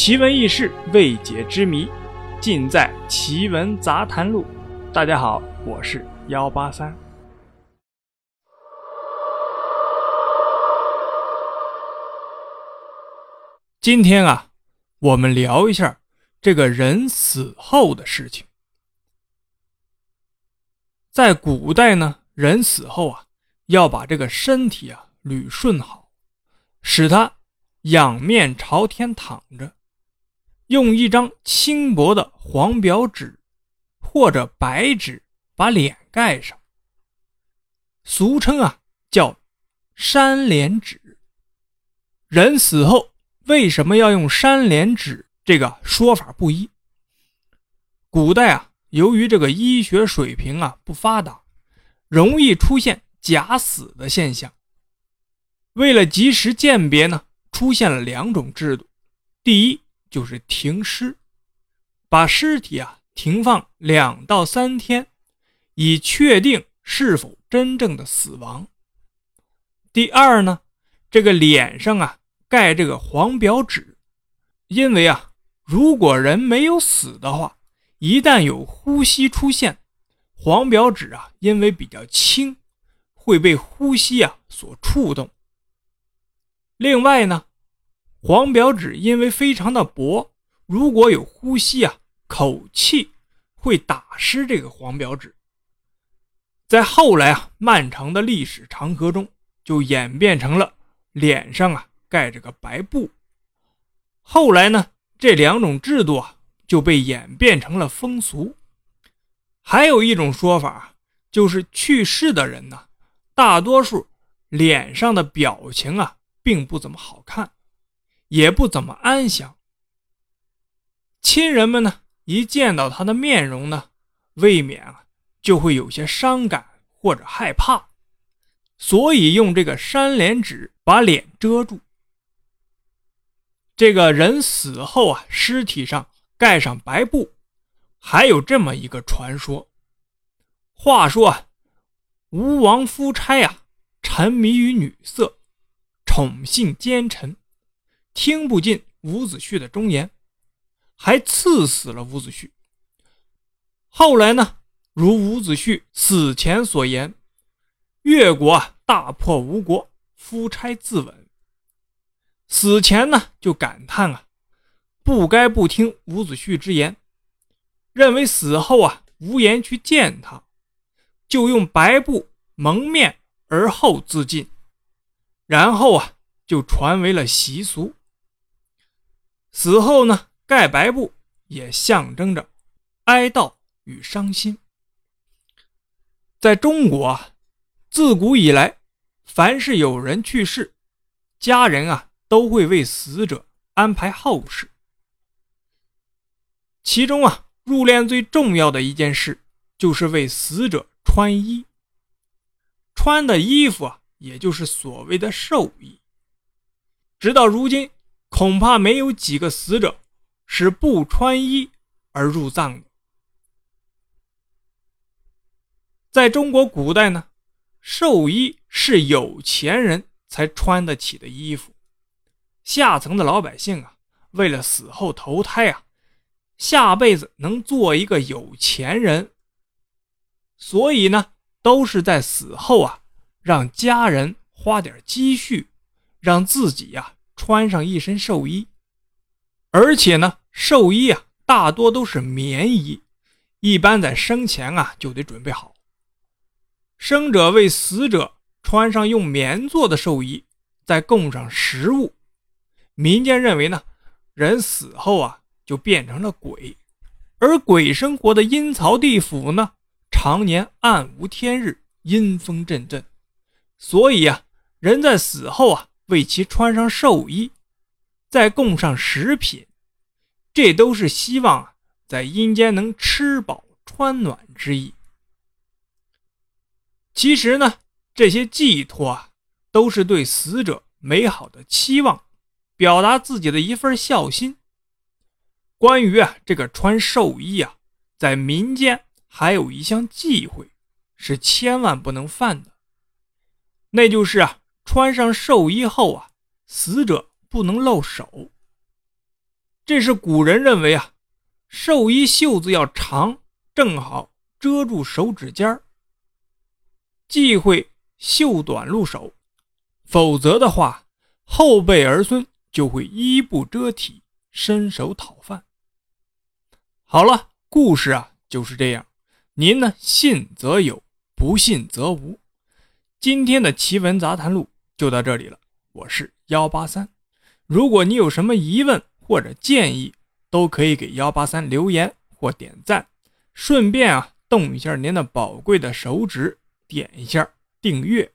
奇闻异事、未解之谜，尽在《奇闻杂谈录》。大家好，我是幺八三。今天啊，我们聊一下这个人死后的事情。在古代呢，人死后啊，要把这个身体啊捋顺好，使他仰面朝天躺着。用一张轻薄的黄表纸或者白纸把脸盖上，俗称啊叫山脸纸。人死后为什么要用山脸纸？这个说法不一。古代啊，由于这个医学水平啊不发达，容易出现假死的现象。为了及时鉴别呢，出现了两种制度。第一。就是停尸，把尸体啊停放两到三天，以确定是否真正的死亡。第二呢，这个脸上啊盖这个黄表纸，因为啊如果人没有死的话，一旦有呼吸出现，黄表纸啊因为比较轻，会被呼吸啊所触动。另外呢。黄表纸因为非常的薄，如果有呼吸啊，口气会打湿这个黄表纸。在后来啊，漫长的历史长河中，就演变成了脸上啊盖着个白布。后来呢，这两种制度啊就被演变成了风俗。还有一种说法，就是去世的人呢，大多数脸上的表情啊并不怎么好看。也不怎么安详。亲人们呢，一见到他的面容呢，未免啊就会有些伤感或者害怕，所以用这个山脸纸把脸遮住。这个人死后啊，尸体上盖上白布，还有这么一个传说。话说啊，吴王夫差啊，沉迷于女色，宠幸奸臣。听不进伍子胥的忠言，还赐死了伍子胥。后来呢，如伍子胥死前所言，越国大破吴国，夫差自刎。死前呢就感叹啊，不该不听伍子胥之言，认为死后啊无颜去见他，就用白布蒙面而后自尽。然后啊就传为了习俗。死后呢，盖白布也象征着哀悼与伤心。在中国啊，自古以来，凡是有人去世，家人啊都会为死者安排后事。其中啊，入殓最重要的一件事，就是为死者穿衣。穿的衣服啊，也就是所谓的寿衣。直到如今。恐怕没有几个死者是不穿衣而入葬的。在中国古代呢，寿衣是有钱人才穿得起的衣服，下层的老百姓啊，为了死后投胎啊，下辈子能做一个有钱人，所以呢，都是在死后啊，让家人花点积蓄，让自己呀。穿上一身寿衣，而且呢，寿衣啊大多都是棉衣，一般在生前啊就得准备好。生者为死者穿上用棉做的寿衣，再供上食物。民间认为呢，人死后啊就变成了鬼，而鬼生活的阴曹地府呢，常年暗无天日，阴风阵阵，所以啊，人在死后啊。为其穿上寿衣，再供上食品，这都是希望在阴间能吃饱穿暖之意。其实呢，这些寄托啊，都是对死者美好的期望，表达自己的一份孝心。关于啊这个穿寿衣啊，在民间还有一项忌讳，是千万不能犯的，那就是啊。穿上寿衣后啊，死者不能露手。这是古人认为啊，寿衣袖子要长，正好遮住手指尖儿，忌讳袖短露手，否则的话，后辈儿孙就会衣不遮体，伸手讨饭。好了，故事啊就是这样，您呢信则有，不信则无。今天的奇闻杂谈录就到这里了，我是幺八三。如果你有什么疑问或者建议，都可以给幺八三留言或点赞，顺便啊动一下您的宝贵的手指，点一下订阅。